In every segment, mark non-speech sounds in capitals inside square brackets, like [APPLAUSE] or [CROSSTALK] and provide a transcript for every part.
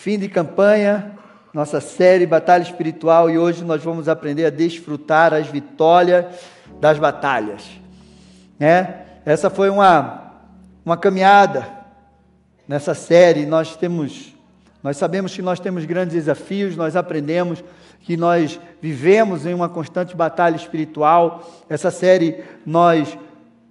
Fim de campanha, nossa série Batalha Espiritual, e hoje nós vamos aprender a desfrutar as vitórias das batalhas. Né? Essa foi uma, uma caminhada nessa série, nós temos, nós sabemos que nós temos grandes desafios, nós aprendemos que nós vivemos em uma constante batalha espiritual. Essa série nós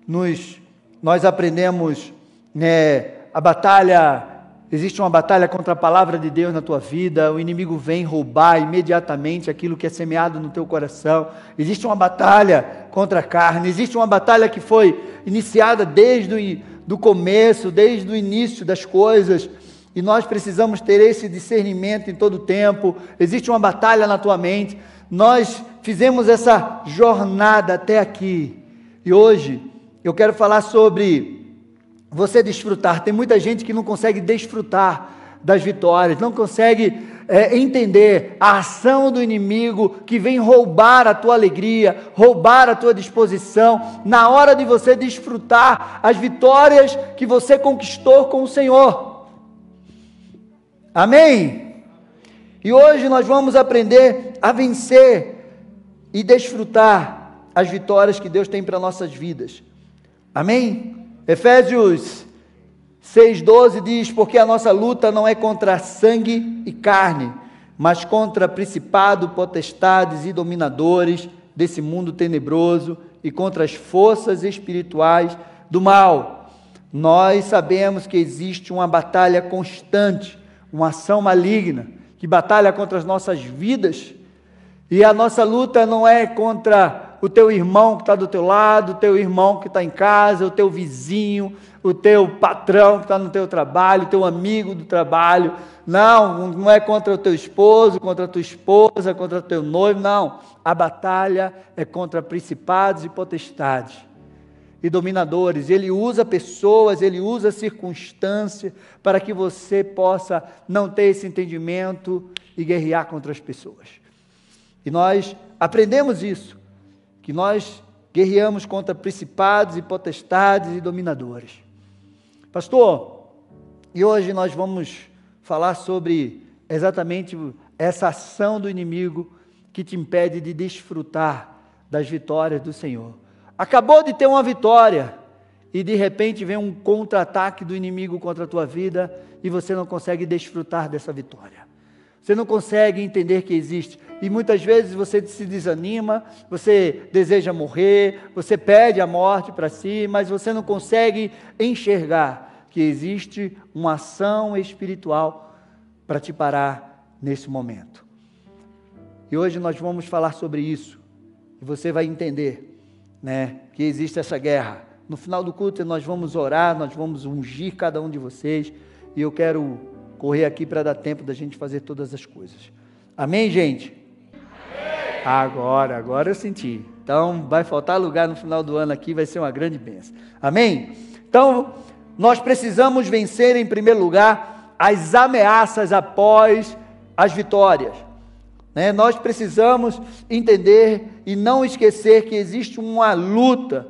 nos nós aprendemos né, a batalha, existe uma batalha contra a palavra de Deus na tua vida, o inimigo vem roubar imediatamente aquilo que é semeado no teu coração. Existe uma batalha contra a carne, existe uma batalha que foi iniciada desde o começo, desde o início das coisas. E nós precisamos ter esse discernimento em todo o tempo. Existe uma batalha na tua mente. Nós fizemos essa jornada até aqui. E hoje eu quero falar sobre você desfrutar. Tem muita gente que não consegue desfrutar das vitórias, não consegue é, entender a ação do inimigo que vem roubar a tua alegria, roubar a tua disposição, na hora de você desfrutar as vitórias que você conquistou com o Senhor. Amém? E hoje nós vamos aprender a vencer e desfrutar as vitórias que Deus tem para nossas vidas. Amém? Efésios 6,12 diz: Porque a nossa luta não é contra sangue e carne, mas contra principado, potestades e dominadores desse mundo tenebroso e contra as forças espirituais do mal. Nós sabemos que existe uma batalha constante, uma ação maligna que batalha contra as nossas vidas, e a nossa luta não é contra o teu irmão que está do teu lado, o teu irmão que está em casa, o teu vizinho, o teu patrão que está no teu trabalho, o teu amigo do trabalho. Não, não é contra o teu esposo, contra a tua esposa, contra o teu noivo, não. A batalha é contra principados e potestades e dominadores. Ele usa pessoas, ele usa circunstâncias para que você possa não ter esse entendimento e guerrear contra as pessoas. E nós aprendemos isso que nós guerreamos contra principados e potestades e dominadores. Pastor, e hoje nós vamos falar sobre exatamente essa ação do inimigo que te impede de desfrutar das vitórias do Senhor. Acabou de ter uma vitória e de repente vem um contra-ataque do inimigo contra a tua vida e você não consegue desfrutar dessa vitória. Você não consegue entender que existe. E muitas vezes você se desanima, você deseja morrer, você pede a morte para si, mas você não consegue enxergar que existe uma ação espiritual para te parar nesse momento. E hoje nós vamos falar sobre isso. E você vai entender, né, que existe essa guerra. No final do culto nós vamos orar, nós vamos ungir cada um de vocês, e eu quero correr aqui para dar tempo da gente fazer todas as coisas. Amém, gente? Amém. Agora, agora eu senti. Então, vai faltar lugar no final do ano aqui, vai ser uma grande bênção. Amém? Então, nós precisamos vencer em primeiro lugar as ameaças após as vitórias. Né? Nós precisamos entender e não esquecer que existe uma luta.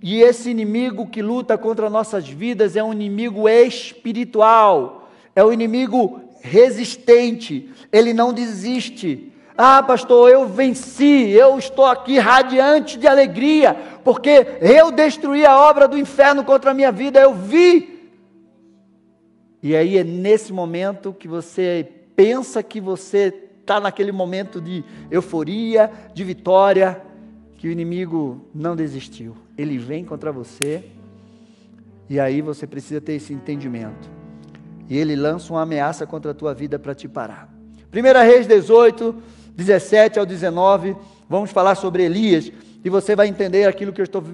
E esse inimigo que luta contra nossas vidas é um inimigo espiritual é o inimigo resistente, ele não desiste. Ah, pastor, eu venci, eu estou aqui radiante de alegria, porque eu destruí a obra do inferno contra a minha vida, eu vi. E aí é nesse momento que você pensa que você está naquele momento de euforia, de vitória, que o inimigo não desistiu. Ele vem contra você, e aí você precisa ter esse entendimento e ele lança uma ameaça contra a tua vida para te parar. 1 Reis 18, 17 ao 19, vamos falar sobre Elias e você vai entender aquilo que eu estou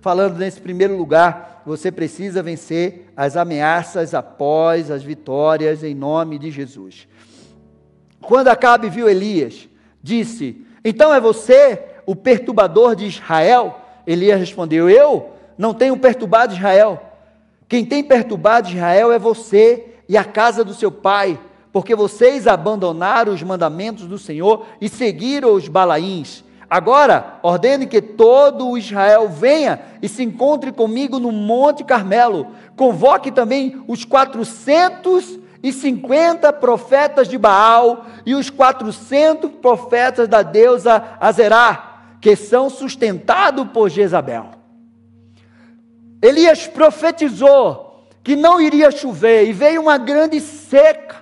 falando nesse primeiro lugar. Você precisa vencer as ameaças após as vitórias em nome de Jesus. Quando Acabe viu Elias, disse: Então é você o perturbador de Israel? Elias respondeu: Eu não tenho perturbado Israel quem tem perturbado Israel é você e a casa do seu pai, porque vocês abandonaram os mandamentos do Senhor e seguiram os balaíns. Agora, ordene que todo o Israel venha e se encontre comigo no Monte Carmelo. Convoque também os quatrocentos e 50 profetas de Baal e os 400 profetas da deusa Azerá, que são sustentados por Jezabel. Elias profetizou que não iria chover e veio uma grande seca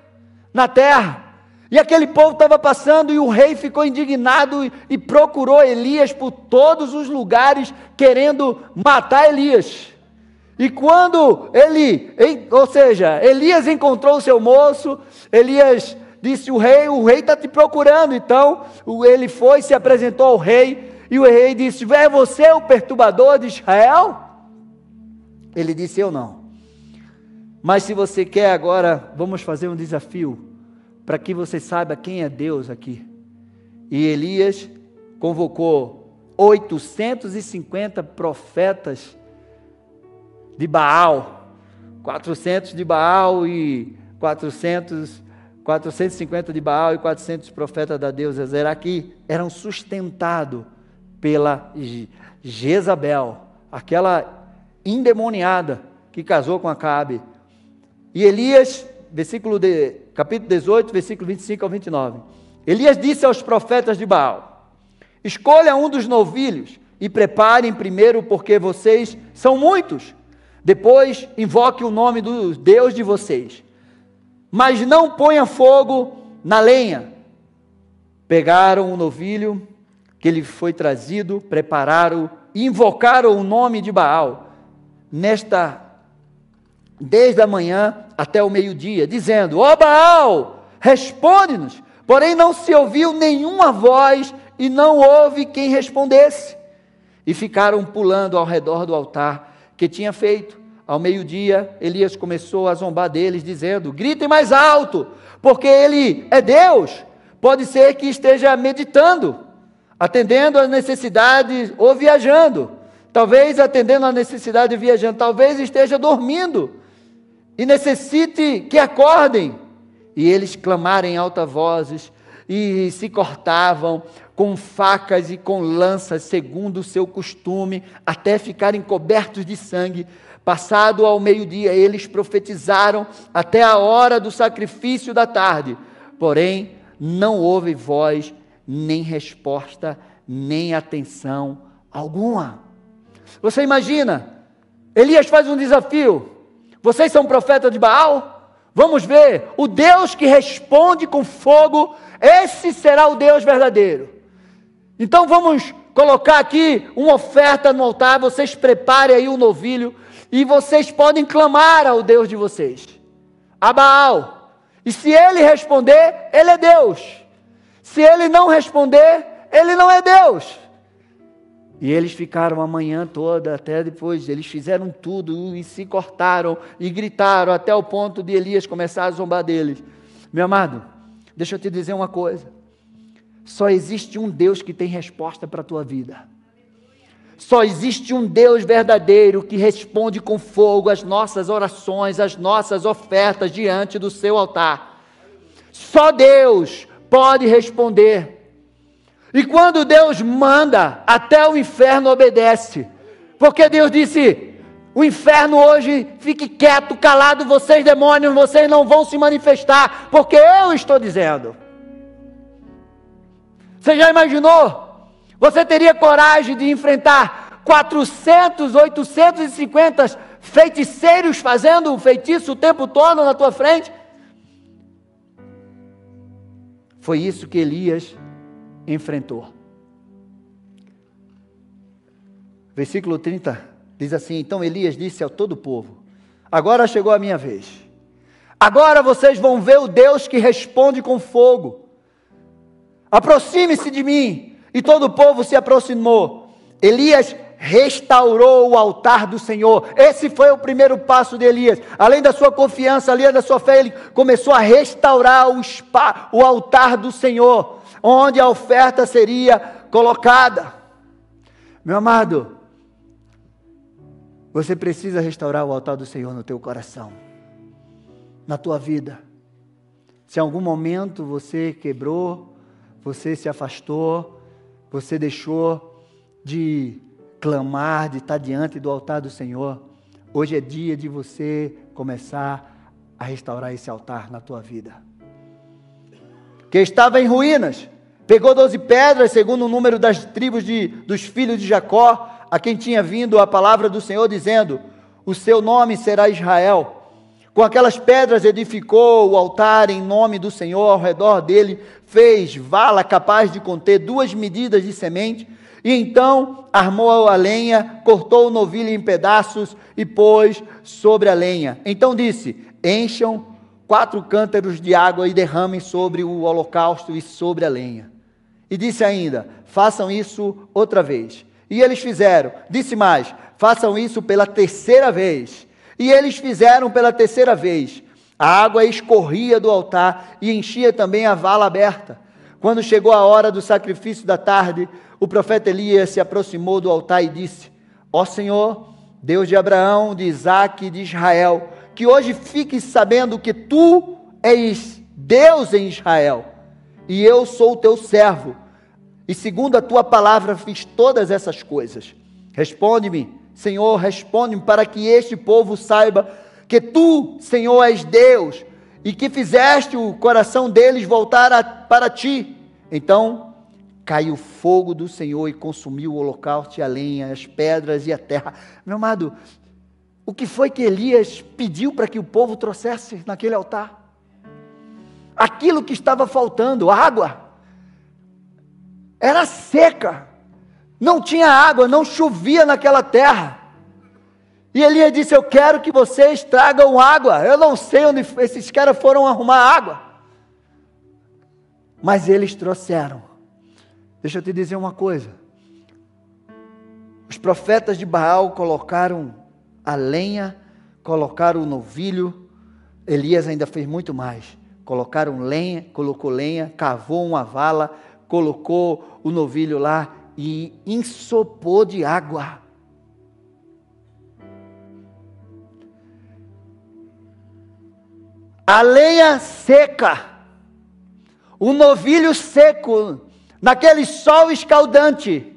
na terra. E aquele povo estava passando e o rei ficou indignado e, procurou Elias por todos os lugares, querendo matar Elias. E quando ele, ou seja, Elias encontrou o seu moço, Elias disse: O rei, o rei está te procurando. Então ele foi, se apresentou ao rei, e o rei disse: É você o perturbador de Israel? Ele disse: Eu não. Mas se você quer agora, vamos fazer um desafio para que você saiba quem é Deus aqui. E Elias convocou 850 profetas de Baal, 400 de Baal e 400, 450 de Baal e 400 profetas da deusa Zeraqui eram sustentados pela Jezabel, aquela endemoniada que casou com Acabe. E Elias, versículo de, capítulo 18, versículo 25 ao 29. Elias disse aos profetas de Baal: Escolha um dos novilhos e preparem primeiro, porque vocês são muitos. Depois, invoque o nome do Deus de vocês. Mas não ponha fogo na lenha. Pegaram o novilho que lhe foi trazido, prepararam invocaram o nome de Baal. Nesta desde a manhã até o meio-dia, dizendo: Ó Baal, responde-nos. Porém não se ouviu nenhuma voz e não houve quem respondesse. E ficaram pulando ao redor do altar que tinha feito. Ao meio-dia, Elias começou a zombar deles, dizendo: Gritem mais alto, porque ele é Deus. Pode ser que esteja meditando, atendendo às necessidades ou viajando. Talvez atendendo à necessidade de viajando, talvez esteja dormindo e necessite que acordem. E eles clamaram em alta vozes e se cortavam com facas e com lanças, segundo o seu costume, até ficarem cobertos de sangue. Passado ao meio-dia, eles profetizaram até a hora do sacrifício da tarde. Porém, não houve voz, nem resposta, nem atenção alguma. Você imagina? Elias faz um desafio. Vocês são profetas de Baal? Vamos ver. O Deus que responde com fogo, esse será o Deus verdadeiro. Então vamos colocar aqui uma oferta no altar. Vocês preparem aí o um novilho e vocês podem clamar ao Deus de vocês, a Baal. E se ele responder, ele é Deus. Se ele não responder, ele não é Deus. E eles ficaram a manhã toda, até depois, eles fizeram tudo e se cortaram e gritaram até o ponto de Elias começar a zombar deles. Meu amado, deixa eu te dizer uma coisa: só existe um Deus que tem resposta para a tua vida. Só existe um Deus verdadeiro que responde com fogo as nossas orações, as nossas ofertas diante do seu altar. Só Deus pode responder. E quando Deus manda, até o inferno obedece. Porque Deus disse: o inferno hoje fique quieto, calado, vocês demônios, vocês não vão se manifestar, porque eu estou dizendo. Você já imaginou? Você teria coragem de enfrentar 400, 850 feiticeiros fazendo um feitiço o tempo todo na tua frente? Foi isso que Elias enfrentou. Versículo 30 diz assim: Então Elias disse ao todo o povo: Agora chegou a minha vez. Agora vocês vão ver o Deus que responde com fogo. Aproxime-se de mim. E todo o povo se aproximou. Elias restaurou o altar do Senhor. Esse foi o primeiro passo de Elias. Além da sua confiança, além da sua fé, ele começou a restaurar o, spa, o altar do Senhor, onde a oferta seria colocada. Meu amado, você precisa restaurar o altar do Senhor no teu coração, na tua vida. Se em algum momento você quebrou, você se afastou, você deixou de clamar, de estar diante do altar do Senhor. Hoje é dia de você começar a restaurar esse altar na tua vida. Que estava em ruínas, pegou doze pedras, segundo o número das tribos de, dos filhos de Jacó, a quem tinha vindo a palavra do Senhor, dizendo: O seu nome será Israel. Com aquelas pedras edificou o altar em nome do Senhor, ao redor dele fez vala capaz de conter duas medidas de semente, e então armou a lenha, cortou o novilho em pedaços e pôs sobre a lenha. Então disse: Encham quatro cântaros de água e derramem sobre o holocausto e sobre a lenha. E disse ainda: Façam isso outra vez. E eles fizeram. Disse mais: Façam isso pela terceira vez. E eles fizeram pela terceira vez. A água escorria do altar e enchia também a vala aberta. Quando chegou a hora do sacrifício da tarde, o profeta Elias se aproximou do altar e disse: Ó Senhor, Deus de Abraão, de Isaac e de Israel, que hoje fiques sabendo que tu és Deus em Israel, e eu sou o teu servo, e segundo a tua palavra fiz todas essas coisas. Responde-me Senhor, responde-me para que este povo saiba que tu, Senhor, és Deus e que fizeste o coração deles voltar a, para ti. Então caiu fogo do Senhor e consumiu o holocausto a lenha, as pedras e a terra. Meu amado, o que foi que Elias pediu para que o povo trouxesse naquele altar? Aquilo que estava faltando, água. Era seca. Não tinha água, não chovia naquela terra. E Elias disse: Eu quero que vocês tragam água. Eu não sei onde esses caras foram arrumar água. Mas eles trouxeram. Deixa eu te dizer uma coisa. Os profetas de Baal colocaram a lenha, colocaram o novilho. Elias ainda fez muito mais. Colocaram lenha, colocou lenha, cavou uma vala, colocou o novilho lá e ensopou de água. A lenha seca, o novilho seco, naquele sol escaldante.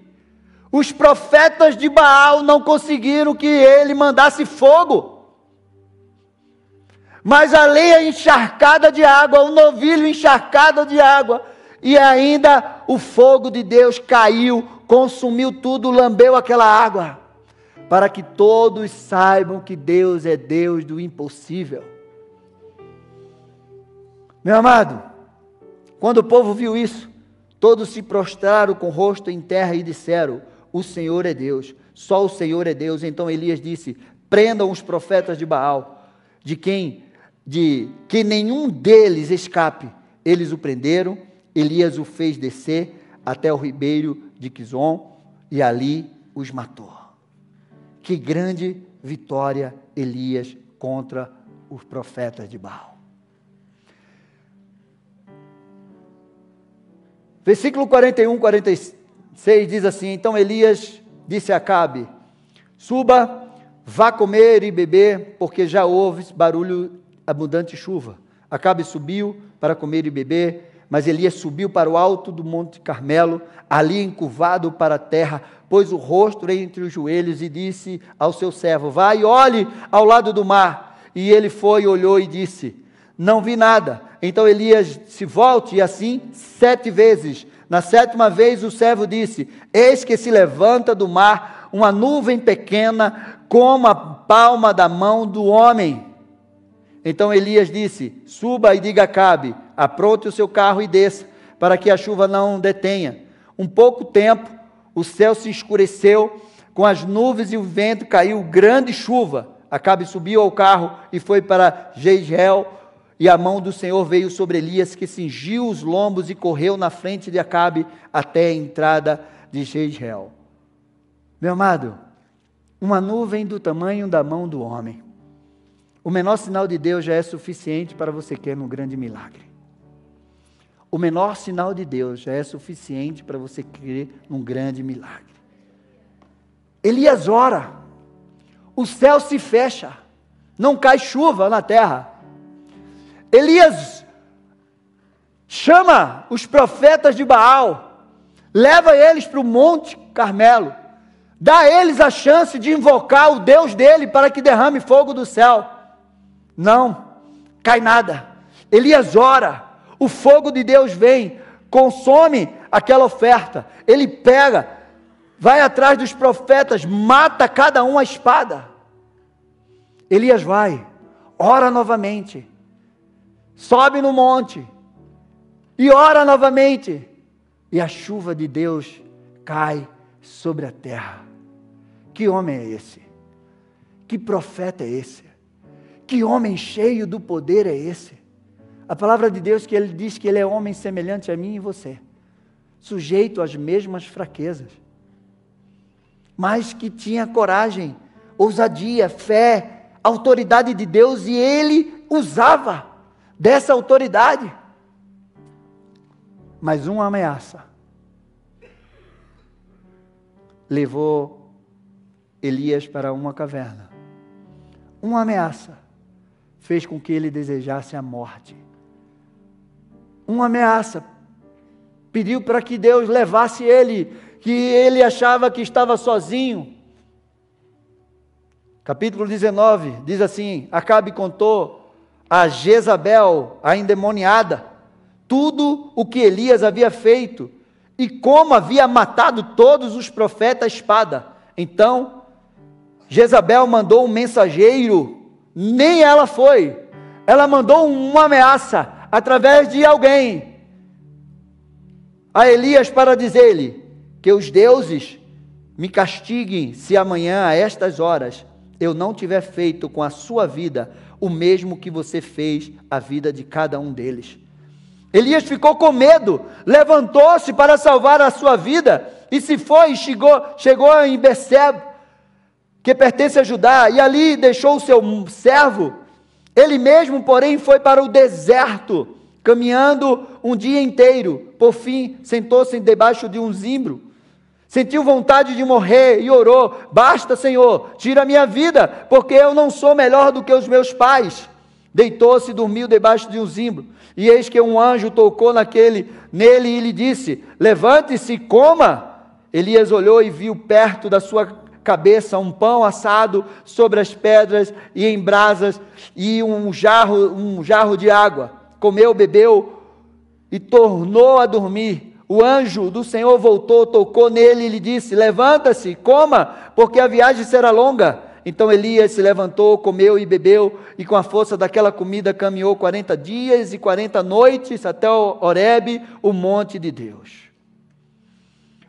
Os profetas de Baal não conseguiram que ele mandasse fogo. Mas a lenha encharcada de água, o novilho encharcado de água, e ainda o fogo de Deus caiu, consumiu tudo, lambeu aquela água, para que todos saibam que Deus é Deus do impossível. Meu amado, quando o povo viu isso, todos se prostraram com o rosto em terra e disseram: O Senhor é Deus, só o Senhor é Deus. Então Elias disse: Prendam os profetas de Baal, de quem de que nenhum deles escape. Eles o prenderam Elias o fez descer até o ribeiro de Quizon e ali os matou. Que grande vitória Elias contra os profetas de Baal. Versículo 41, 46 diz assim: Então Elias disse a Acabe: Suba, vá comer e beber, porque já houve barulho abundante chuva. Acabe subiu para comer e beber mas Elias subiu para o alto do Monte Carmelo, ali encurvado para a terra, pôs o rosto entre os joelhos e disse ao seu servo: Vai olhe ao lado do mar. E ele foi, olhou e disse: Não vi nada. Então Elias se volte, e assim sete vezes. Na sétima vez o servo disse: Eis que se levanta do mar uma nuvem pequena, como a palma da mão do homem. Então Elias disse: Suba e diga a Cabe: apronte o seu carro e desça, para que a chuva não detenha. Um pouco tempo, o céu se escureceu, com as nuvens e o vento caiu grande chuva. Acabe subiu ao carro e foi para Jezreel, e a mão do Senhor veio sobre Elias, que cingiu os lombos e correu na frente de Acabe até a entrada de Jezreel. Meu amado, uma nuvem do tamanho da mão do homem. O menor sinal de Deus já é suficiente para você querer um grande milagre. O menor sinal de Deus já é suficiente para você crer num grande milagre. Elias ora, o céu se fecha, não cai chuva na terra. Elias chama os profetas de Baal, leva eles para o Monte Carmelo, dá a eles a chance de invocar o Deus dele para que derrame fogo do céu. Não, cai nada. Elias ora, o fogo de Deus vem, consome aquela oferta. Ele pega, vai atrás dos profetas, mata cada um a espada. Elias vai, ora novamente, sobe no monte e ora novamente, e a chuva de Deus cai sobre a terra. Que homem é esse? Que profeta é esse? Que homem cheio do poder é esse? A palavra de Deus que ele diz que ele é homem semelhante a mim e você, sujeito às mesmas fraquezas, mas que tinha coragem, ousadia, fé, autoridade de Deus e ele usava dessa autoridade. Mas uma ameaça levou Elias para uma caverna. Uma ameaça fez com que ele desejasse a morte uma ameaça. Pediu para que Deus levasse ele, que ele achava que estava sozinho. Capítulo 19 diz assim: Acabe contou a Jezabel, a endemoniada, tudo o que Elias havia feito e como havia matado todos os profetas à espada. Então, Jezabel mandou um mensageiro, nem ela foi, ela mandou uma ameaça através de alguém a Elias para dizer-lhe que os deuses me castiguem se amanhã a estas horas eu não tiver feito com a sua vida o mesmo que você fez a vida de cada um deles. Elias ficou com medo, levantou-se para salvar a sua vida e se foi, chegou, chegou em Beceb, que pertence a Judá, e ali deixou o seu servo ele mesmo, porém, foi para o deserto, caminhando um dia inteiro. Por fim, sentou-se debaixo de um zimbro. Sentiu vontade de morrer e orou: Basta, Senhor, tira a minha vida, porque eu não sou melhor do que os meus pais. Deitou-se e dormiu debaixo de um zimbro. E eis que um anjo tocou naquele, nele e lhe disse: Levante-se e coma. Elias olhou e viu perto da sua cabeça um pão assado sobre as pedras e em brasas e um jarro, um jarro de água. Comeu, bebeu e tornou a dormir. O anjo do Senhor voltou, tocou nele e lhe disse: Levanta-se, coma, porque a viagem será longa. Então Elias se levantou, comeu e bebeu, e com a força daquela comida caminhou 40 dias e 40 noites até o Horebe, o monte de Deus.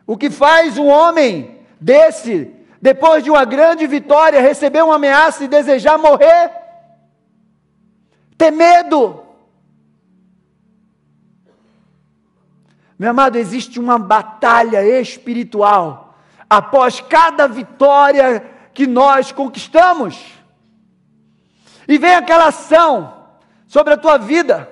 O que faz um homem desse depois de uma grande vitória, receber uma ameaça e desejar morrer, ter medo. Meu amado, existe uma batalha espiritual após cada vitória que nós conquistamos. E vem aquela ação sobre a tua vida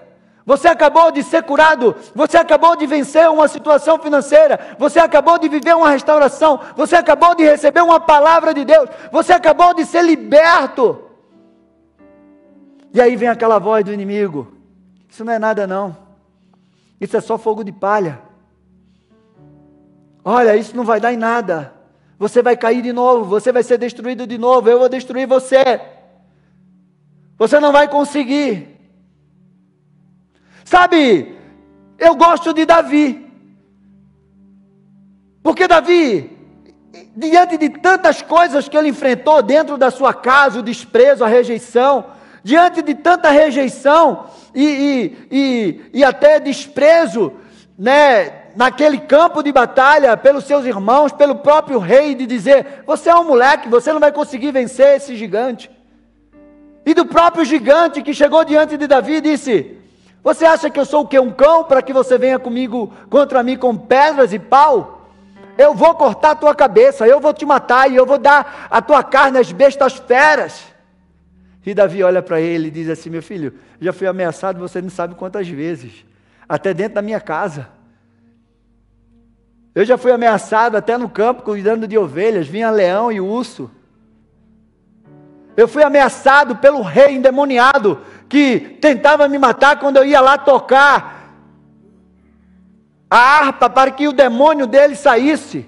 você acabou de ser curado, você acabou de vencer uma situação financeira, você acabou de viver uma restauração, você acabou de receber uma palavra de Deus, você acabou de ser liberto. E aí vem aquela voz do inimigo: Isso não é nada, não, isso é só fogo de palha. Olha, isso não vai dar em nada. Você vai cair de novo, você vai ser destruído de novo, eu vou destruir você. Você não vai conseguir. Sabe, eu gosto de Davi. Porque Davi, diante de tantas coisas que ele enfrentou dentro da sua casa, o desprezo, a rejeição, diante de tanta rejeição e, e, e, e até desprezo, né, naquele campo de batalha, pelos seus irmãos, pelo próprio rei, de dizer: Você é um moleque, você não vai conseguir vencer esse gigante. E do próprio gigante que chegou diante de Davi e disse: você acha que eu sou o que? Um cão para que você venha comigo contra mim com pedras e pau? Eu vou cortar a tua cabeça, eu vou te matar e eu vou dar a tua carne às bestas feras. E Davi olha para ele e diz assim: Meu filho, já fui ameaçado, você não sabe quantas vezes, até dentro da minha casa. Eu já fui ameaçado até no campo cuidando de ovelhas, vinha leão e urso. Eu fui ameaçado pelo rei endemoniado que tentava me matar quando eu ia lá tocar a harpa para que o demônio dele saísse.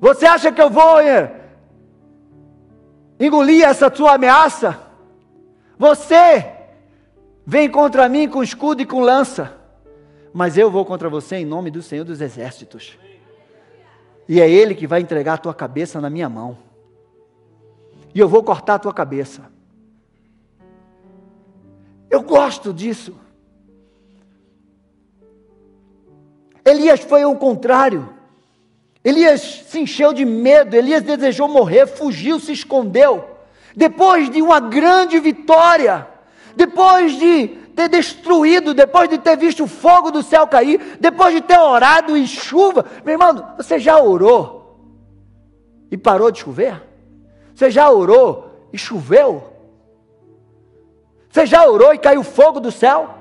Você acha que eu vou é, engolir essa sua ameaça? Você vem contra mim com escudo e com lança, mas eu vou contra você em nome do Senhor dos Exércitos. E é Ele que vai entregar a tua cabeça na minha mão. E eu vou cortar a tua cabeça. Eu gosto disso. Elias foi ao contrário. Elias se encheu de medo, Elias desejou morrer, fugiu, se escondeu. Depois de uma grande vitória, depois de ter destruído, depois de ter visto o fogo do céu cair, depois de ter orado em chuva, meu irmão, você já orou e parou de chover? Você já orou e choveu? Você já orou e caiu fogo do céu?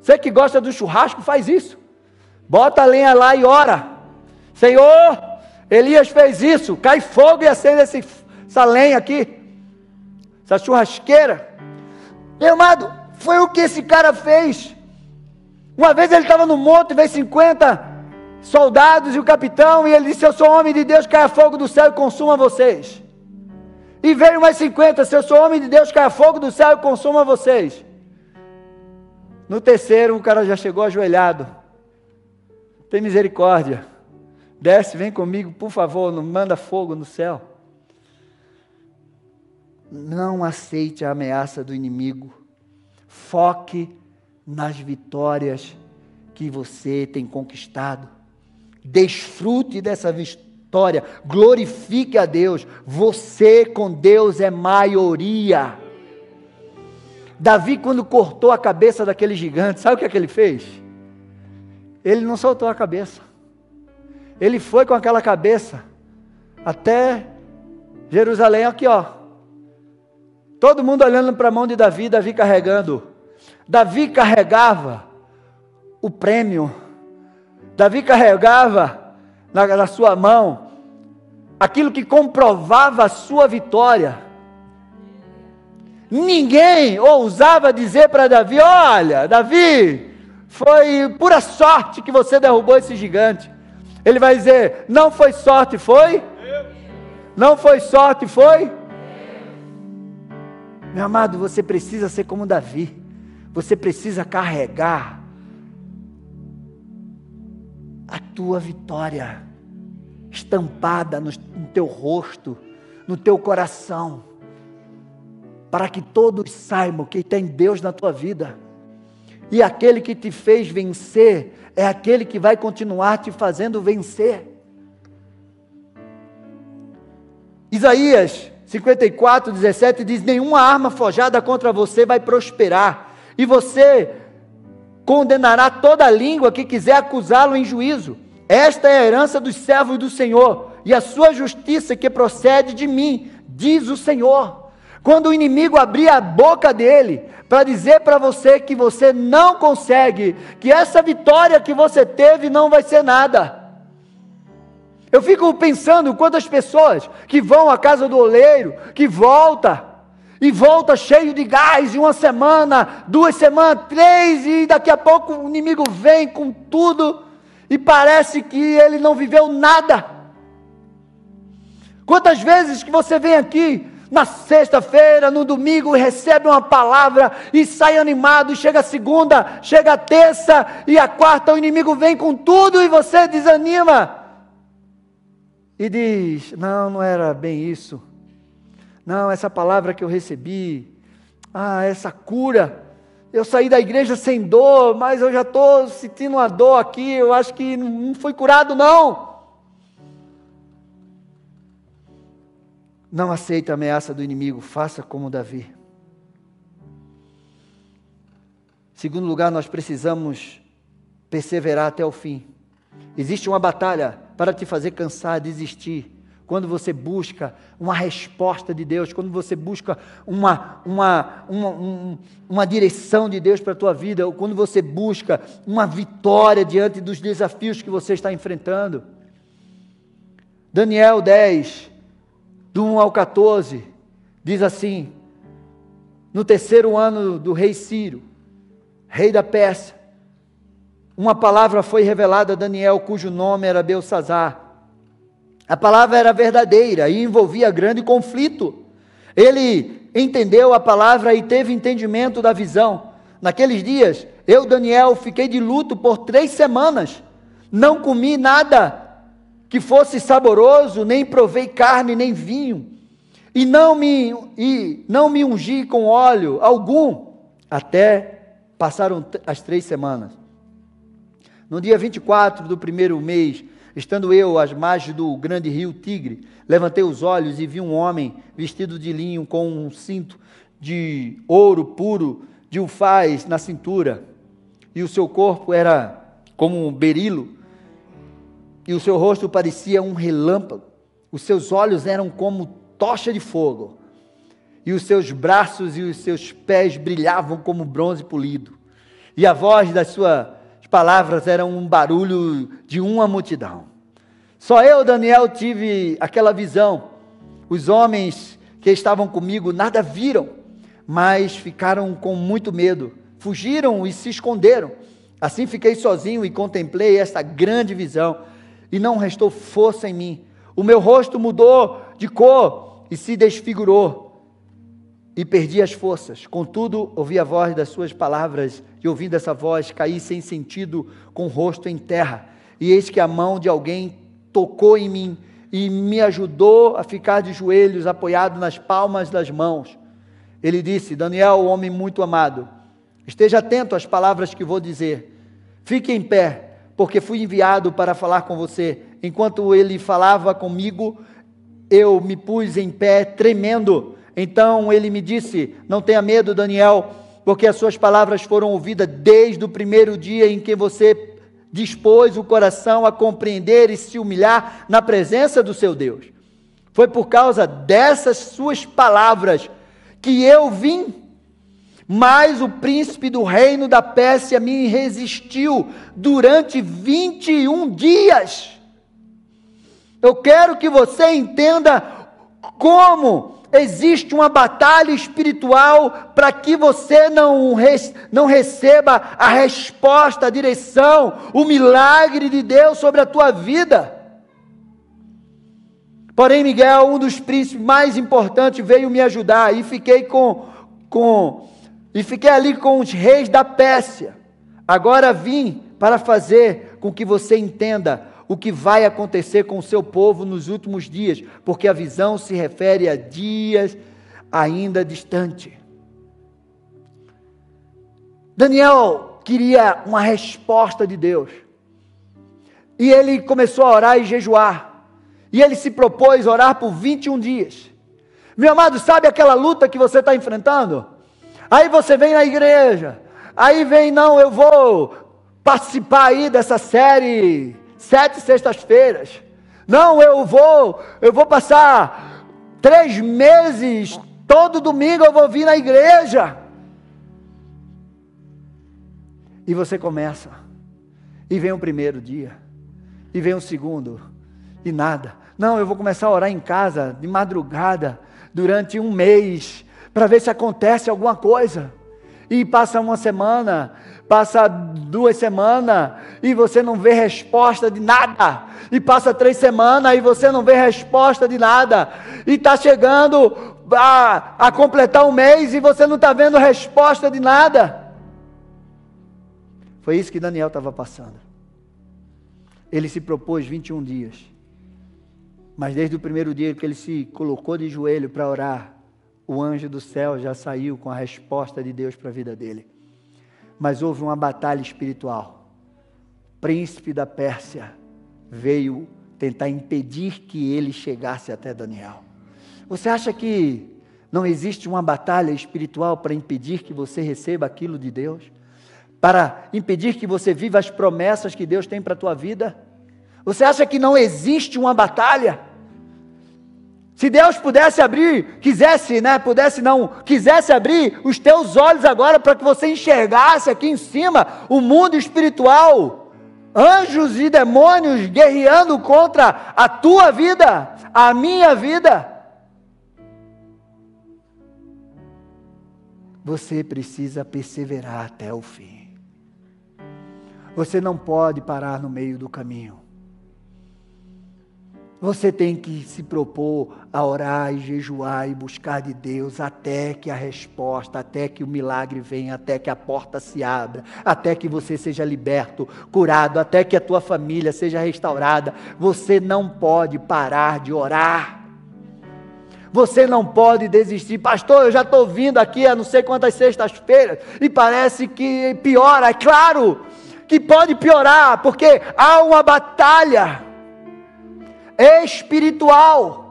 Você que gosta do churrasco, faz isso. Bota a lenha lá e ora. Senhor, Elias fez isso, cai fogo e acende esse, essa lenha aqui, essa churrasqueira. Meu amado, foi o que esse cara fez. Uma vez ele estava no monte veio 50 soldados e o capitão, e ele disse: Eu sou homem de Deus, caia fogo do céu e consuma vocês. E veio mais 50, se eu sou homem de Deus, caia fogo do céu e consuma vocês. No terceiro, o cara já chegou ajoelhado. Tem misericórdia. Desce, vem comigo, por favor, não manda fogo no céu. Não aceite a ameaça do inimigo. Foque nas vitórias que você tem conquistado. Desfrute dessa vitória. Glorifique a Deus. Você com Deus é maioria. Davi, quando cortou a cabeça daquele gigante, sabe o que, é que ele fez? Ele não soltou a cabeça. Ele foi com aquela cabeça até Jerusalém, aqui ó, Todo mundo olhando para a mão de Davi, Davi carregando. Davi carregava o prêmio. Davi carregava na, na sua mão aquilo que comprovava a sua vitória. Ninguém ousava dizer para Davi: Olha, Davi, foi pura sorte que você derrubou esse gigante. Ele vai dizer: Não foi sorte, foi? Não foi sorte, foi? Meu amado, você precisa ser como Davi. Você precisa carregar a tua vitória estampada no, no teu rosto, no teu coração, para que todos saibam que tem Deus na tua vida. E aquele que te fez vencer é aquele que vai continuar te fazendo vencer. Isaías 54, 17 diz: Nenhuma arma forjada contra você vai prosperar, e você condenará toda língua que quiser acusá-lo em juízo. Esta é a herança dos servos do Senhor, e a sua justiça que procede de mim, diz o Senhor. Quando o inimigo abrir a boca dele para dizer para você que você não consegue, que essa vitória que você teve não vai ser nada eu fico pensando quantas pessoas que vão à casa do oleiro, que volta, e volta cheio de gás, e uma semana, duas semanas, três, e daqui a pouco o inimigo vem com tudo, e parece que ele não viveu nada. Quantas vezes que você vem aqui na sexta-feira, no domingo, recebe uma palavra e sai animado, e chega a segunda, chega a terça e a quarta, o inimigo vem com tudo e você desanima e diz: Não, não era bem isso. Não, essa palavra que eu recebi, ah, essa cura. Eu saí da igreja sem dor, mas eu já estou sentindo uma dor aqui. Eu acho que não fui curado, não. Não aceite a ameaça do inimigo, faça como Davi. Segundo lugar, nós precisamos perseverar até o fim. Existe uma batalha para te fazer cansar, desistir. Quando você busca uma resposta de Deus, quando você busca uma, uma, uma, um, uma direção de Deus para a tua vida, ou quando você busca uma vitória diante dos desafios que você está enfrentando. Daniel 10, do 1 ao 14, diz assim: No terceiro ano do rei Ciro, rei da Pérsia, uma palavra foi revelada a Daniel, cujo nome era Belsazar. A palavra era verdadeira e envolvia grande conflito. Ele entendeu a palavra e teve entendimento da visão. Naqueles dias, eu, Daniel, fiquei de luto por três semanas. Não comi nada que fosse saboroso, nem provei carne, nem vinho. E não me, e não me ungi com óleo algum, até passaram as três semanas. No dia 24 do primeiro mês, estando eu às margens do grande rio Tigre, levantei os olhos e vi um homem vestido de linho com um cinto de ouro puro de ufaz na cintura, e o seu corpo era como um berilo, e o seu rosto parecia um relâmpago, os seus olhos eram como tocha de fogo, e os seus braços e os seus pés brilhavam como bronze polido, e a voz das suas palavras era um barulho de uma multidão. Só eu, Daniel, tive aquela visão. Os homens que estavam comigo nada viram, mas ficaram com muito medo, fugiram e se esconderam. Assim fiquei sozinho e contemplei esta grande visão, e não restou força em mim. O meu rosto mudou de cor e se desfigurou, e perdi as forças. Contudo, ouvi a voz das suas palavras, e ouvindo essa voz, caí sem sentido, com o rosto em terra. E eis que a mão de alguém tocou em mim e me ajudou a ficar de joelhos, apoiado nas palmas das mãos. Ele disse: Daniel, homem muito amado, esteja atento às palavras que vou dizer. Fique em pé, porque fui enviado para falar com você. Enquanto ele falava comigo, eu me pus em pé, tremendo. Então ele me disse: Não tenha medo, Daniel, porque as suas palavras foram ouvidas desde o primeiro dia em que você dispôs o coração a compreender e se humilhar na presença do seu Deus. Foi por causa dessas suas palavras que eu vim, mas o príncipe do reino da Pérsia me resistiu durante 21 dias. Eu quero que você entenda como existe uma batalha espiritual para que você não, não receba a resposta, a direção, o milagre de Deus sobre a tua vida. Porém, Miguel, um dos príncipes mais importantes, veio me ajudar e fiquei com, com e fiquei ali com os reis da Pérsia. Agora vim para fazer com que você entenda o que vai acontecer com o seu povo nos últimos dias, porque a visão se refere a dias ainda distante. Daniel queria uma resposta de Deus. E ele começou a orar e jejuar. E ele se propôs orar por 21 dias. Meu amado, sabe aquela luta que você está enfrentando? Aí você vem na igreja. Aí vem, não, eu vou participar aí dessa série sete sextas-feiras. Não, eu vou, eu vou passar três meses, todo domingo eu vou vir na igreja. E você começa, e vem o primeiro dia, e vem o segundo, e nada. Não, eu vou começar a orar em casa, de madrugada, durante um mês, para ver se acontece alguma coisa. E passa uma semana, passa duas semanas e você não vê resposta de nada, e passa três semanas e você não vê resposta de nada, e está chegando a, a completar um mês e você não está vendo resposta de nada. Foi isso que Daniel estava passando. Ele se propôs 21 dias. Mas desde o primeiro dia que ele se colocou de joelho para orar, o anjo do céu já saiu com a resposta de Deus para a vida dele mas houve uma batalha espiritual. O príncipe da Pérsia veio tentar impedir que ele chegasse até Daniel. Você acha que não existe uma batalha espiritual para impedir que você receba aquilo de Deus? Para impedir que você viva as promessas que Deus tem para a tua vida? Você acha que não existe uma batalha? Se Deus pudesse abrir, quisesse, né? Pudesse não, quisesse abrir os teus olhos agora para que você enxergasse aqui em cima o mundo espiritual, anjos e demônios guerreando contra a tua vida, a minha vida. Você precisa perseverar até o fim. Você não pode parar no meio do caminho. Você tem que se propor a orar e jejuar e buscar de Deus até que a resposta, até que o milagre venha, até que a porta se abra, até que você seja liberto, curado, até que a tua família seja restaurada. Você não pode parar de orar. Você não pode desistir. Pastor, eu já estou vindo aqui há não sei quantas sextas-feiras e parece que piora. É claro que pode piorar, porque há uma batalha espiritual.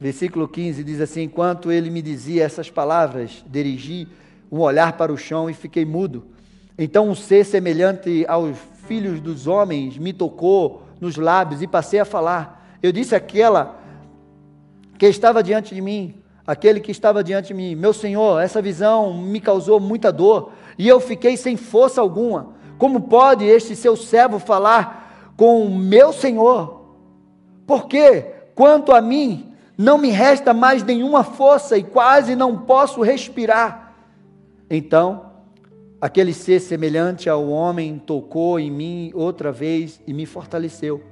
Versículo 15 diz assim: Enquanto ele me dizia essas palavras, dirigi um olhar para o chão e fiquei mudo. Então um ser semelhante aos filhos dos homens me tocou nos lábios e passei a falar. Eu disse àquela que estava diante de mim, aquele que estava diante de mim: Meu Senhor, essa visão me causou muita dor e eu fiquei sem força alguma. Como pode este seu servo falar com o meu senhor? Porque, quanto a mim, não me resta mais nenhuma força e quase não posso respirar. Então, aquele ser semelhante ao homem tocou em mim outra vez e me fortaleceu.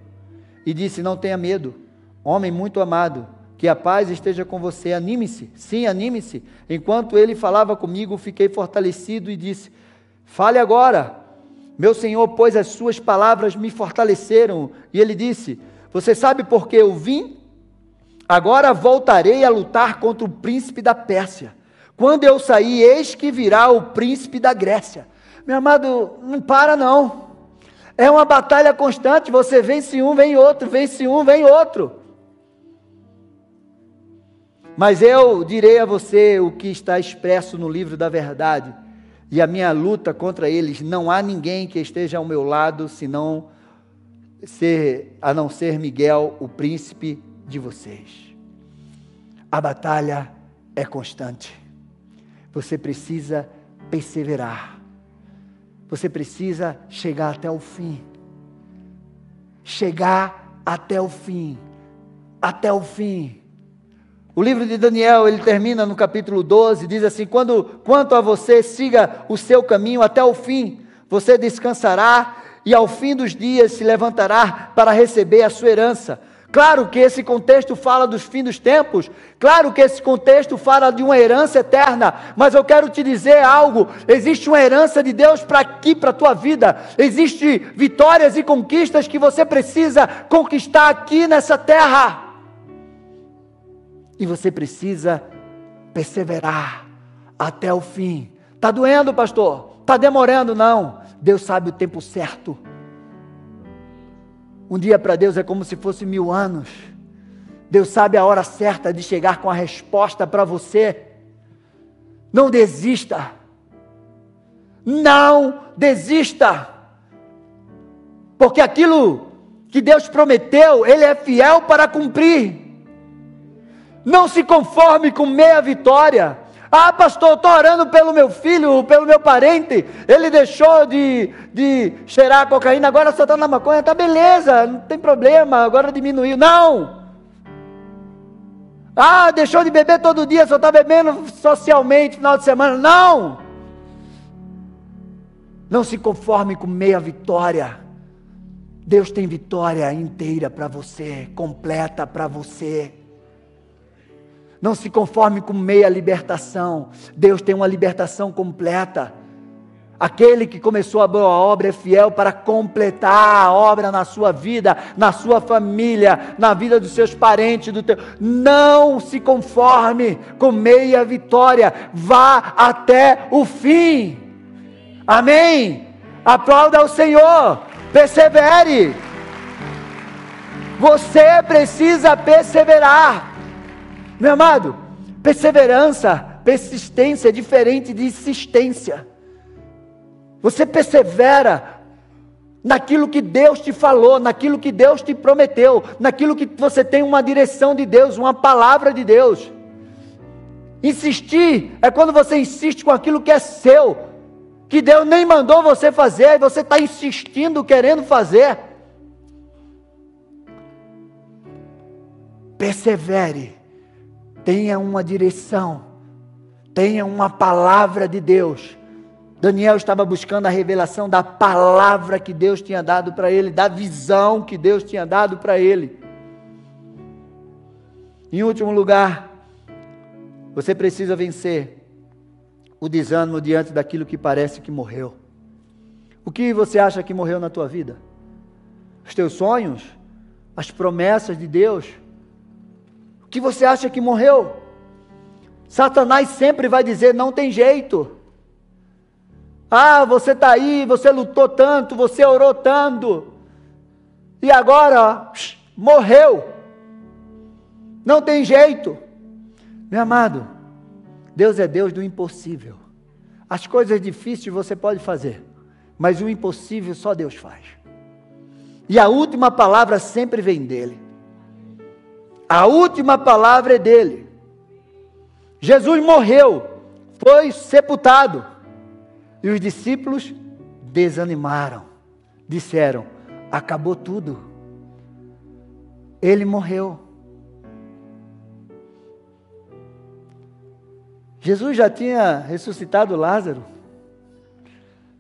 E disse: Não tenha medo, homem muito amado, que a paz esteja com você. Anime-se, sim, anime-se. Enquanto ele falava comigo, fiquei fortalecido e disse: Fale agora meu Senhor, pois as suas palavras me fortaleceram. E ele disse: Você sabe por que eu vim? Agora voltarei a lutar contra o príncipe da Pérsia. Quando eu sair, eis que virá o príncipe da Grécia. Meu amado, não para não. É uma batalha constante. Você vence um, vem outro, vence um, vem outro. Mas eu direi a você o que está expresso no livro da verdade e a minha luta contra eles, não há ninguém que esteja ao meu lado, senão ser, a não ser Miguel, o príncipe de vocês. A batalha é constante. Você precisa perseverar. Você precisa chegar até o fim. Chegar até o fim. Até o fim. O livro de Daniel, ele termina no capítulo 12, diz assim: Quando, quanto a você, siga o seu caminho até o fim, você descansará e ao fim dos dias se levantará para receber a sua herança. Claro que esse contexto fala dos fins dos tempos, claro que esse contexto fala de uma herança eterna, mas eu quero te dizer algo: existe uma herança de Deus para aqui, para a tua vida, existe vitórias e conquistas que você precisa conquistar aqui nessa terra. E você precisa perseverar até o fim. Está doendo, pastor? Está demorando? Não. Deus sabe o tempo certo. Um dia para Deus é como se fosse mil anos. Deus sabe a hora certa de chegar com a resposta para você. Não desista. Não desista. Porque aquilo que Deus prometeu, Ele é fiel para cumprir. Não se conforme com meia vitória. Ah, pastor, estou orando pelo meu filho, pelo meu parente. Ele deixou de, de cheirar cocaína, agora só está na maconha. Tá beleza, não tem problema, agora diminuiu. Não! Ah, deixou de beber todo dia, só está bebendo socialmente final de semana. Não! Não se conforme com meia vitória. Deus tem vitória inteira para você, completa para você. Não se conforme com meia libertação. Deus tem uma libertação completa. Aquele que começou a boa obra é fiel para completar a obra na sua vida, na sua família, na vida dos seus parentes, do teu. Não se conforme com meia vitória. Vá até o fim. Amém. Aplauda ao Senhor. Persevere. Você precisa perseverar. Meu amado, perseverança, persistência é diferente de insistência. Você persevera naquilo que Deus te falou, naquilo que Deus te prometeu, naquilo que você tem uma direção de Deus, uma palavra de Deus. Insistir é quando você insiste com aquilo que é seu, que Deus nem mandou você fazer, e você está insistindo, querendo fazer. Persevere tenha uma direção, tenha uma palavra de Deus, Daniel estava buscando a revelação da palavra que Deus tinha dado para ele, da visão que Deus tinha dado para ele. Em último lugar, você precisa vencer o desânimo diante daquilo que parece que morreu. O que você acha que morreu na tua vida? Os teus sonhos? As promessas de Deus? Que você acha que morreu? Satanás sempre vai dizer: não tem jeito. Ah, você está aí, você lutou tanto, você orou tanto, e agora morreu. Não tem jeito. Meu amado, Deus é Deus do impossível. As coisas difíceis você pode fazer, mas o impossível só Deus faz. E a última palavra sempre vem dele. A última palavra é dele. Jesus morreu, foi sepultado. E os discípulos desanimaram. Disseram: acabou tudo. Ele morreu. Jesus já tinha ressuscitado Lázaro.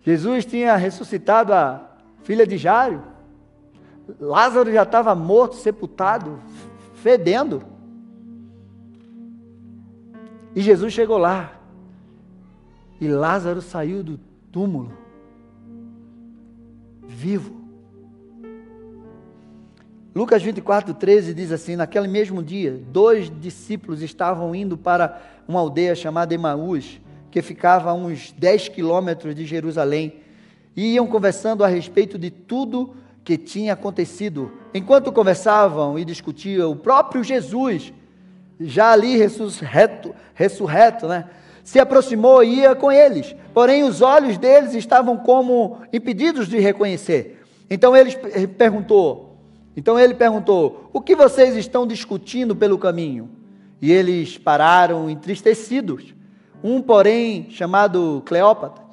Jesus tinha ressuscitado a filha de Jário. Lázaro já estava morto, sepultado, fedendo. E Jesus chegou lá. E Lázaro saiu do túmulo, vivo. Lucas 24, 13 diz assim: Naquele mesmo dia, dois discípulos estavam indo para uma aldeia chamada Emaús, que ficava a uns 10 quilômetros de Jerusalém, e iam conversando a respeito de tudo que tinha acontecido. Enquanto conversavam e discutiam, o próprio Jesus, já ali ressurreto, ressurreto né, se aproximou e ia com eles. Porém, os olhos deles estavam como impedidos de reconhecer. Então ele perguntou: Então ele perguntou: O que vocês estão discutindo pelo caminho? E eles pararam entristecidos. Um, porém, chamado Cleópatra,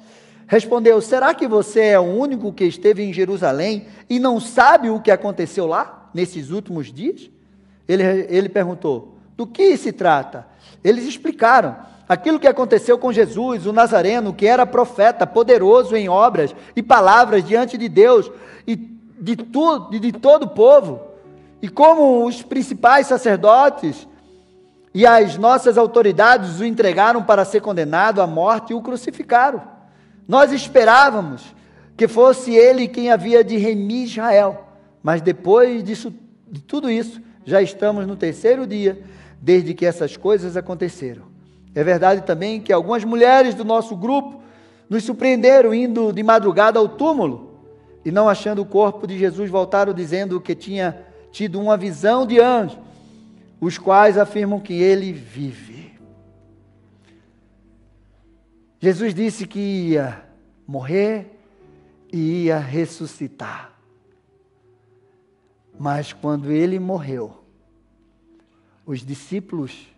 respondeu: Será que você é o único que esteve em Jerusalém e não sabe o que aconteceu lá, nesses últimos dias? Ele, ele perguntou: Do que se trata? Eles explicaram aquilo que aconteceu com Jesus, o Nazareno, que era profeta, poderoso em obras e palavras diante de Deus e de, tu, de todo o povo, e como os principais sacerdotes e as nossas autoridades o entregaram para ser condenado à morte e o crucificaram. Nós esperávamos que fosse ele quem havia de remir Israel, mas depois disso, de tudo isso, já estamos no terceiro dia desde que essas coisas aconteceram. É verdade também que algumas mulheres do nosso grupo nos surpreenderam indo de madrugada ao túmulo e não achando o corpo de Jesus, voltaram dizendo que tinha tido uma visão de anjo, os quais afirmam que ele vive. Jesus disse que ia morrer e ia ressuscitar. Mas quando ele morreu, os discípulos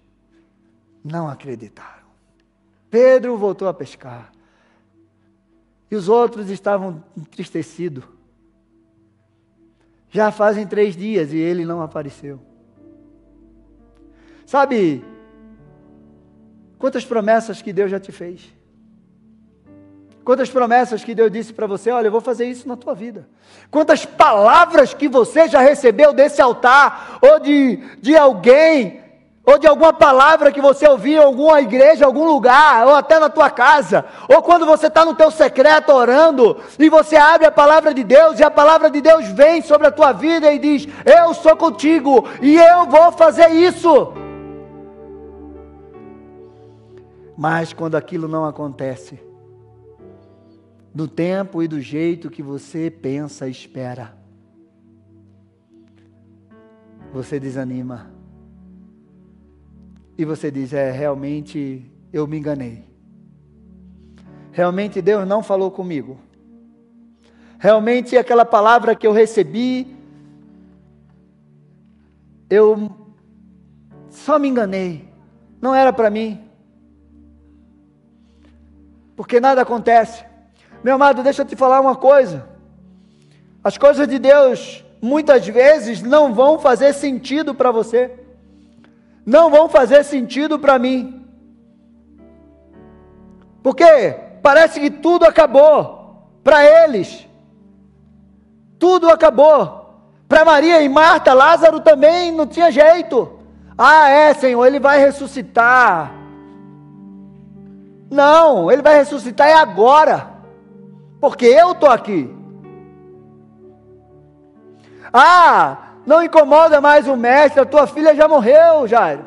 não acreditaram. Pedro voltou a pescar. E os outros estavam entristecidos. Já fazem três dias e ele não apareceu. Sabe quantas promessas que Deus já te fez? Quantas promessas que Deus disse para você: olha, eu vou fazer isso na tua vida. Quantas palavras que você já recebeu desse altar, ou de, de alguém ou de alguma palavra que você ouviu em alguma igreja, algum lugar, ou até na tua casa, ou quando você está no teu secreto orando, e você abre a palavra de Deus, e a palavra de Deus vem sobre a tua vida e diz: Eu sou contigo, e eu vou fazer isso. Mas quando aquilo não acontece, do tempo e do jeito que você pensa e espera, você desanima e você diz: É, realmente eu me enganei. Realmente Deus não falou comigo. Realmente aquela palavra que eu recebi, eu só me enganei. Não era para mim. Porque nada acontece. Meu amado, deixa eu te falar uma coisa. As coisas de Deus muitas vezes não vão fazer sentido para você não vão fazer sentido para mim. Porque parece que tudo acabou para eles. Tudo acabou. Para Maria e Marta, Lázaro também não tinha jeito. Ah, é, Senhor, ele vai ressuscitar. Não, ele vai ressuscitar é agora. Porque eu estou aqui. Ah, não incomoda mais o mestre, a tua filha já morreu, Jairo.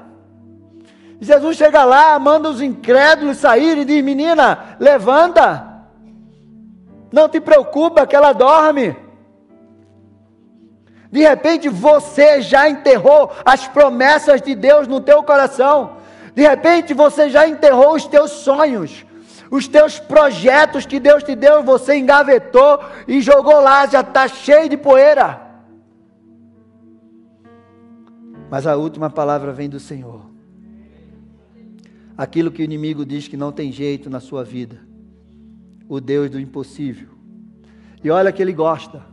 Jesus chega lá, manda os incrédulos saírem e diz: Menina, levanta. Não te preocupa que ela dorme. De repente você já enterrou as promessas de Deus no teu coração. De repente você já enterrou os teus sonhos, os teus projetos que Deus te deu, você engavetou e jogou lá, já está cheio de poeira. Mas a última palavra vem do Senhor. Aquilo que o inimigo diz que não tem jeito na sua vida, o Deus do impossível. E olha que ele gosta.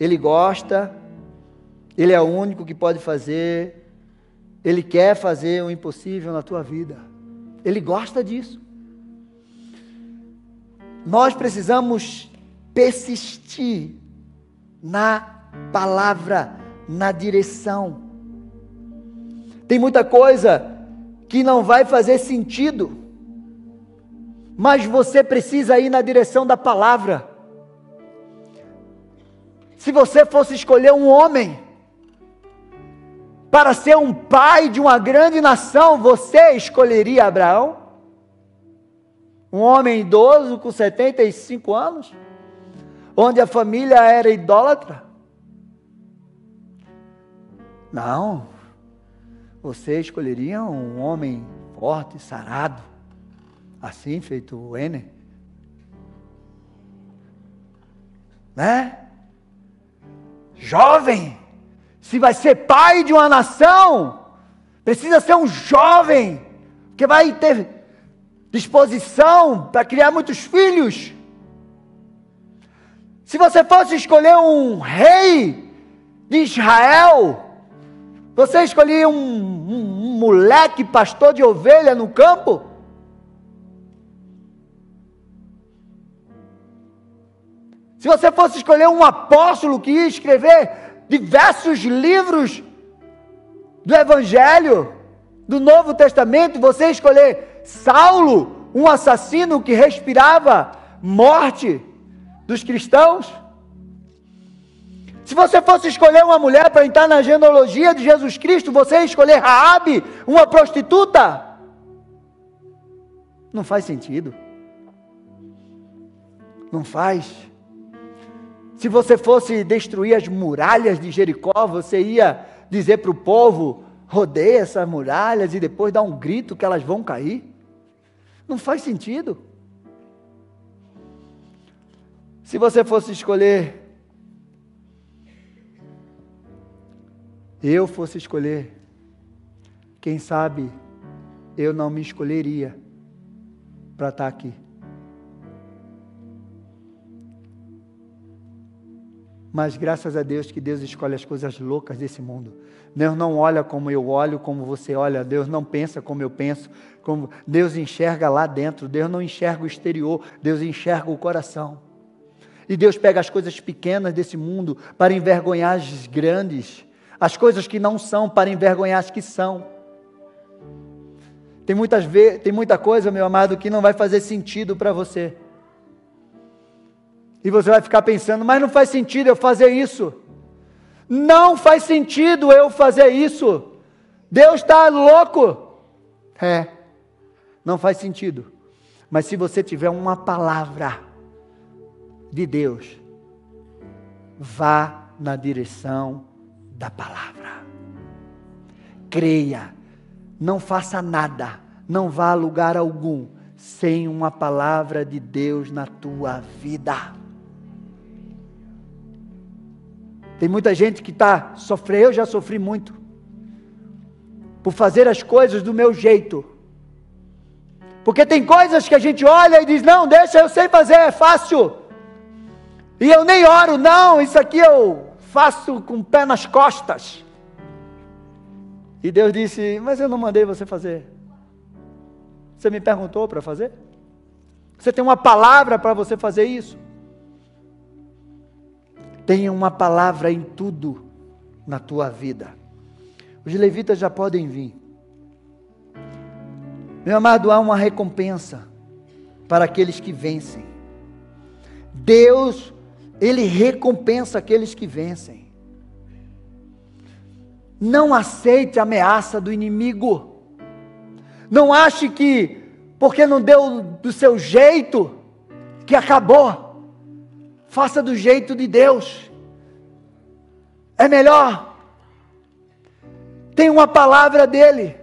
Ele gosta, ele é o único que pode fazer, ele quer fazer o impossível na tua vida. Ele gosta disso. Nós precisamos persistir na palavra, na direção. Tem muita coisa que não vai fazer sentido, mas você precisa ir na direção da palavra. Se você fosse escolher um homem para ser um pai de uma grande nação, você escolheria Abraão? Um homem idoso com 75 anos, onde a família era idólatra? Não. Você escolheria um homem forte, sarado, assim feito o Ener? Né? Jovem, se vai ser pai de uma nação, precisa ser um jovem, que vai ter disposição para criar muitos filhos. Se você fosse escolher um rei de Israel, você escolheria um, um, um moleque pastor de ovelha no campo? Se você fosse escolher um apóstolo que ia escrever diversos livros do Evangelho, do Novo Testamento, você escolher Saulo, um assassino que respirava morte dos cristãos? Se você fosse escolher uma mulher para entrar na genealogia de Jesus Cristo, você ia escolher Raabe, uma prostituta? Não faz sentido. Não faz. Se você fosse destruir as muralhas de Jericó, você ia dizer para o povo: rodeia essas muralhas e depois dar um grito que elas vão cair? Não faz sentido. Se você fosse escolher eu fosse escolher, quem sabe eu não me escolheria para estar tá aqui. Mas graças a Deus que Deus escolhe as coisas loucas desse mundo. Deus não olha como eu olho, como você olha. Deus não pensa como eu penso. Como Deus enxerga lá dentro. Deus não enxerga o exterior. Deus enxerga o coração. E Deus pega as coisas pequenas desse mundo para envergonhar as grandes as coisas que não são para envergonhar as que são. Tem, muitas tem muita coisa, meu amado, que não vai fazer sentido para você. E você vai ficar pensando, mas não faz sentido eu fazer isso. Não faz sentido eu fazer isso. Deus está louco. É, não faz sentido. Mas se você tiver uma palavra de Deus, vá na direção da palavra. Creia, não faça nada, não vá a lugar algum sem uma palavra de Deus na tua vida. Tem muita gente que está sofrendo, eu já sofri muito, por fazer as coisas do meu jeito. Porque tem coisas que a gente olha e diz: não, deixa, eu sei fazer, é fácil. E eu nem oro, não, isso aqui eu faço com o pé nas costas. E Deus disse: Mas eu não mandei você fazer. Você me perguntou para fazer? Você tem uma palavra para você fazer isso? Tenha uma palavra em tudo na tua vida. Os levitas já podem vir. Meu amado, há uma recompensa para aqueles que vencem. Deus, Ele recompensa aqueles que vencem. Não aceite a ameaça do inimigo. Não ache que, porque não deu do seu jeito, que acabou. Faça do jeito de Deus. É melhor. Tem uma palavra dele.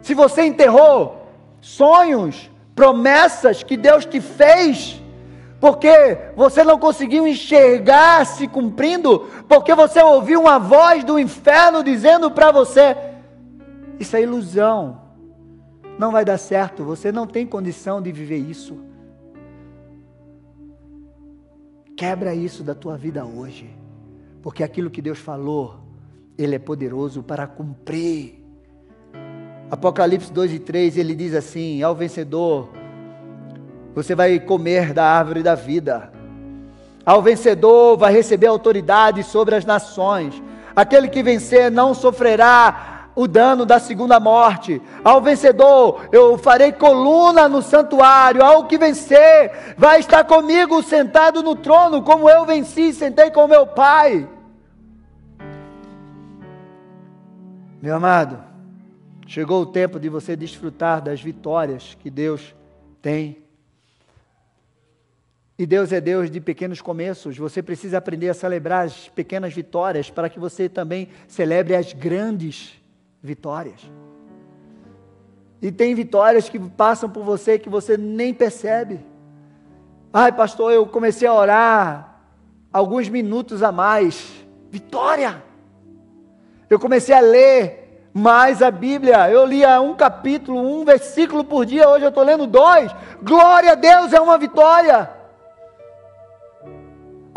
Se você enterrou sonhos, promessas que Deus te fez, porque você não conseguiu enxergar se cumprindo, porque você ouviu uma voz do inferno dizendo para você: Isso é ilusão, não vai dar certo, você não tem condição de viver isso. Quebra isso da tua vida hoje, porque aquilo que Deus falou, Ele é poderoso para cumprir. Apocalipse 2 e 3, ele diz assim: Ao vencedor, você vai comer da árvore da vida. Ao vencedor vai receber autoridade sobre as nações. Aquele que vencer não sofrerá o dano da segunda morte. Ao vencedor, eu farei coluna no santuário. Ao que vencer, vai estar comigo sentado no trono, como eu venci, sentei com meu Pai. Meu amado, chegou o tempo de você desfrutar das vitórias que Deus tem e Deus é Deus de pequenos começos. Você precisa aprender a celebrar as pequenas vitórias para que você também celebre as grandes vitórias. E tem vitórias que passam por você que você nem percebe. Ai, pastor, eu comecei a orar alguns minutos a mais. Vitória! Eu comecei a ler mais a Bíblia. Eu lia um capítulo, um versículo por dia. Hoje eu estou lendo dois. Glória a Deus, é uma vitória.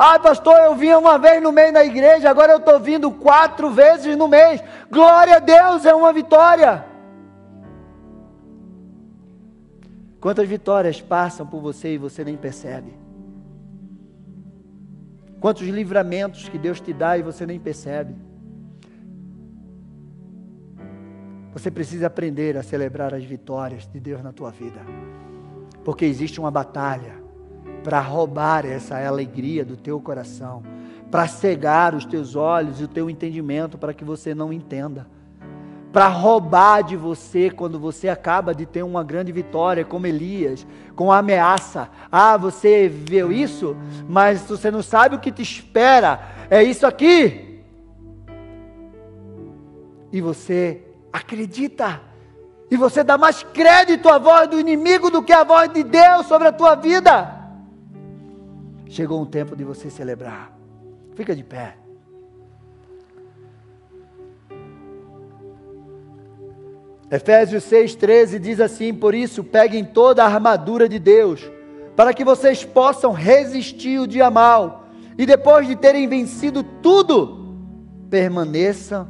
Ah, pastor, eu vinha uma vez no mês na igreja, agora eu estou vindo quatro vezes no mês. Glória a Deus, é uma vitória. Quantas vitórias passam por você e você nem percebe? Quantos livramentos que Deus te dá e você nem percebe? Você precisa aprender a celebrar as vitórias de Deus na tua vida, porque existe uma batalha para roubar essa alegria do teu coração, para cegar os teus olhos e o teu entendimento para que você não entenda, para roubar de você quando você acaba de ter uma grande vitória, como Elias, com a ameaça. Ah, você viu isso, mas você não sabe o que te espera, é isso aqui. E você acredita. E você dá mais crédito à voz do inimigo do que à voz de Deus sobre a tua vida. Chegou um tempo de você celebrar. Fica de pé. Efésios 6,13 diz assim: Por isso, peguem toda a armadura de Deus, para que vocês possam resistir o dia mal, e depois de terem vencido tudo, permaneçam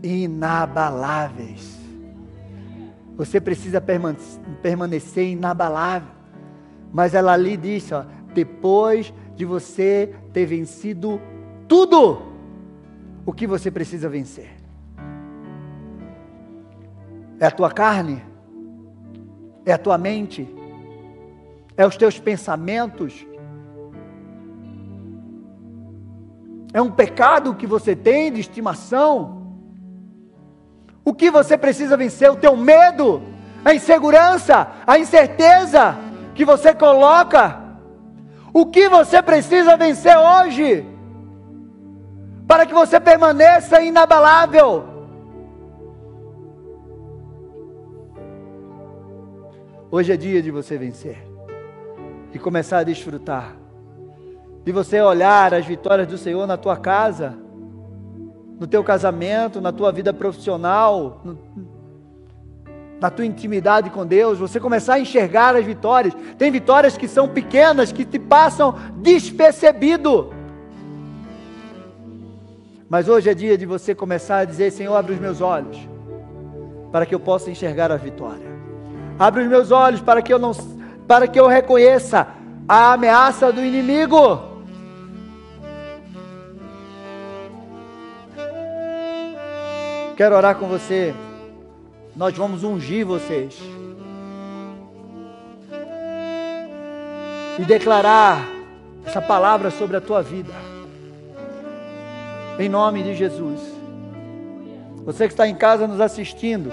inabaláveis. Você precisa permanecer inabalável. Mas ela ali diz: ó, depois de você ter vencido tudo o que você precisa vencer. É a tua carne? É a tua mente? É os teus pensamentos? É um pecado que você tem de estimação? O que você precisa vencer? O teu medo, a insegurança, a incerteza que você coloca o que você precisa vencer hoje? Para que você permaneça inabalável. Hoje é dia de você vencer e começar a desfrutar. De você olhar as vitórias do Senhor na tua casa, no teu casamento, na tua vida profissional, no, na tua intimidade com Deus, você começar a enxergar as vitórias. Tem vitórias que são pequenas, que te passam despercebido. Mas hoje é dia de você começar a dizer: Senhor, abre os meus olhos, para que eu possa enxergar a vitória. Abre os meus olhos para que eu não para que eu reconheça a ameaça do inimigo. Quero orar com você. Nós vamos ungir vocês. E declarar essa palavra sobre a tua vida. Em nome de Jesus. Você que está em casa nos assistindo,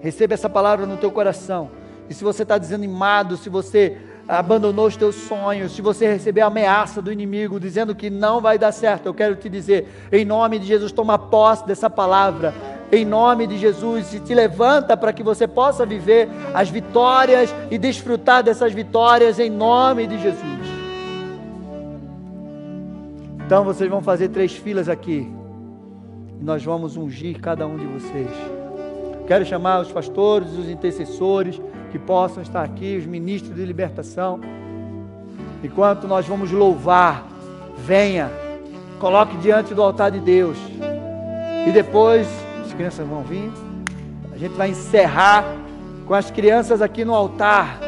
receba essa palavra no teu coração. E se você está desanimado, se você abandonou os teus sonhos, se você receber a ameaça do inimigo dizendo que não vai dar certo, eu quero te dizer, em nome de Jesus, toma posse dessa palavra em nome de Jesus e te levanta para que você possa viver as vitórias e desfrutar dessas vitórias em nome de Jesus. Então vocês vão fazer três filas aqui e nós vamos ungir cada um de vocês. Quero chamar os pastores, os intercessores que possam estar aqui, os ministros de libertação. Enquanto nós vamos louvar, venha, coloque diante do altar de Deus. E depois crianças vão vir. A gente vai encerrar com as crianças aqui no altar.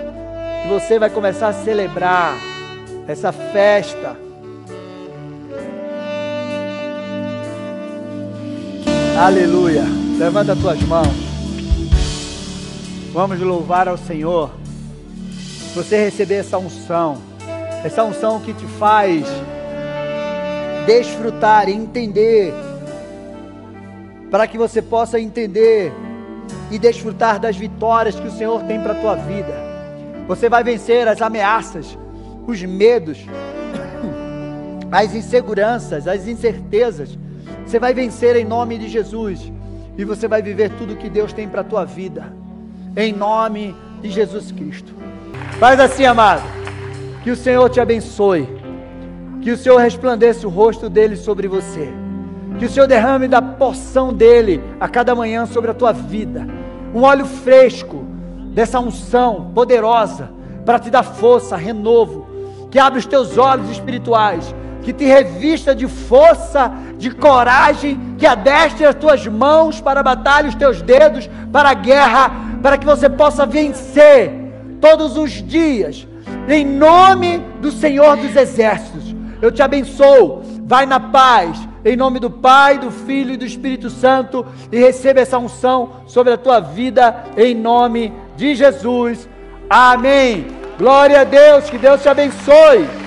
E você vai começar a celebrar essa festa. Aleluia. Levanta as tuas mãos. Vamos louvar ao Senhor. Você receber essa unção. Essa unção que te faz desfrutar e entender para que você possa entender e desfrutar das vitórias que o Senhor tem para a tua vida. Você vai vencer as ameaças, os medos, [COUGHS] as inseguranças, as incertezas. Você vai vencer em nome de Jesus e você vai viver tudo que Deus tem para a tua vida. Em nome de Jesus Cristo. Faz assim, amado. Que o Senhor te abençoe. Que o Senhor resplandeça o rosto dele sobre você que o Senhor derrame da porção dele a cada manhã sobre a tua vida. Um óleo fresco dessa unção poderosa para te dar força, renovo, que abra os teus olhos espirituais, que te revista de força, de coragem, que adestre as tuas mãos para a batalha, os teus dedos para a guerra, para que você possa vencer todos os dias, em nome do Senhor dos Exércitos. Eu te abençoo, vai na paz em nome do Pai, do Filho e do Espírito Santo, e receba essa unção sobre a tua vida, em nome de Jesus. Amém. Glória a Deus, que Deus te abençoe.